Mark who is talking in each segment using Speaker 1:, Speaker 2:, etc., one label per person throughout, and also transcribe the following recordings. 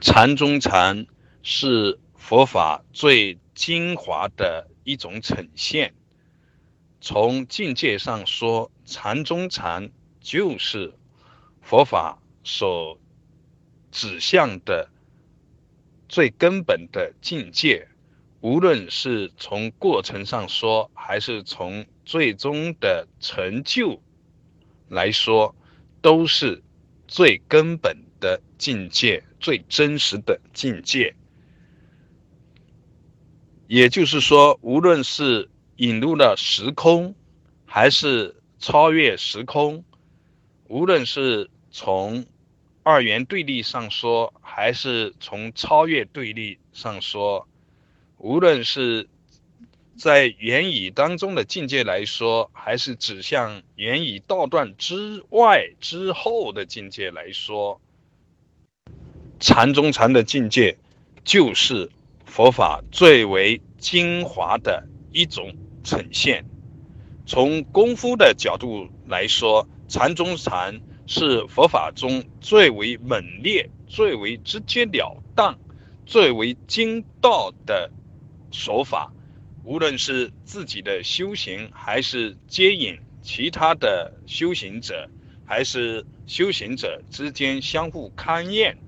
Speaker 1: 禅中禅是佛法最精华的一种呈现。从境界上说，禅中禅就是佛法所指向的最根本的境界。无论是从过程上说，还是从最终的成就来说，都是最根本的境界，最真实的境界。也就是说，无论是引入了时空，还是超越时空，无论是从二元对立上说，还是从超越对立上说。无论是在言语当中的境界来说，还是指向言语道断之外之后的境界来说，禅中禅的境界就是佛法最为精华的一种呈现。从功夫的角度来说，禅中禅是佛法中最为猛烈、最为直截了当、最为精到的。手法，无论是自己的修行，还是接引其他的修行者，还是修行者之间相互勘验，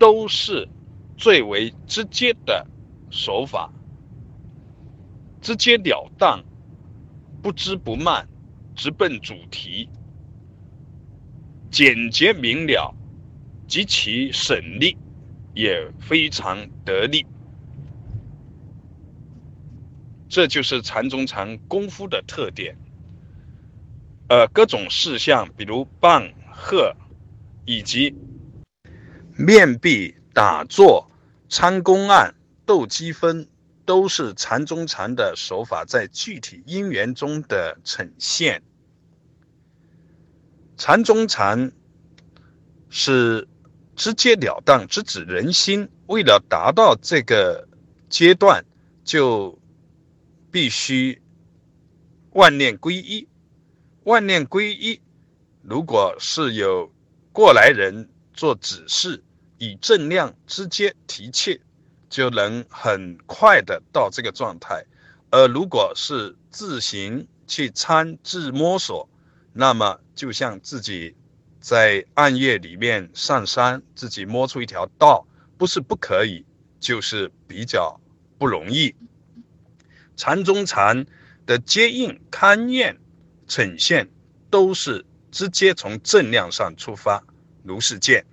Speaker 1: 都是最为直接的手法，直截了当，不知不慢，直奔主题，简洁明了，极其省力，也非常得力。这就是禅中禅功夫的特点，呃，各种事项，比如棒喝，以及面壁打坐、参公案、斗积分，都是禅中禅的手法在具体因缘中的呈现。禅中禅是直截了当、直指人心，为了达到这个阶段，就。必须万念归一，万念归一。如果是有过来人做指示，以正量直接提切，就能很快的到这个状态。而如果是自行去参自摸索，那么就像自己在暗夜里面上山，自己摸出一条道，不是不可以，就是比较不容易。禅中禅的接应、勘验、呈现，都是直接从正量上出发，如是见。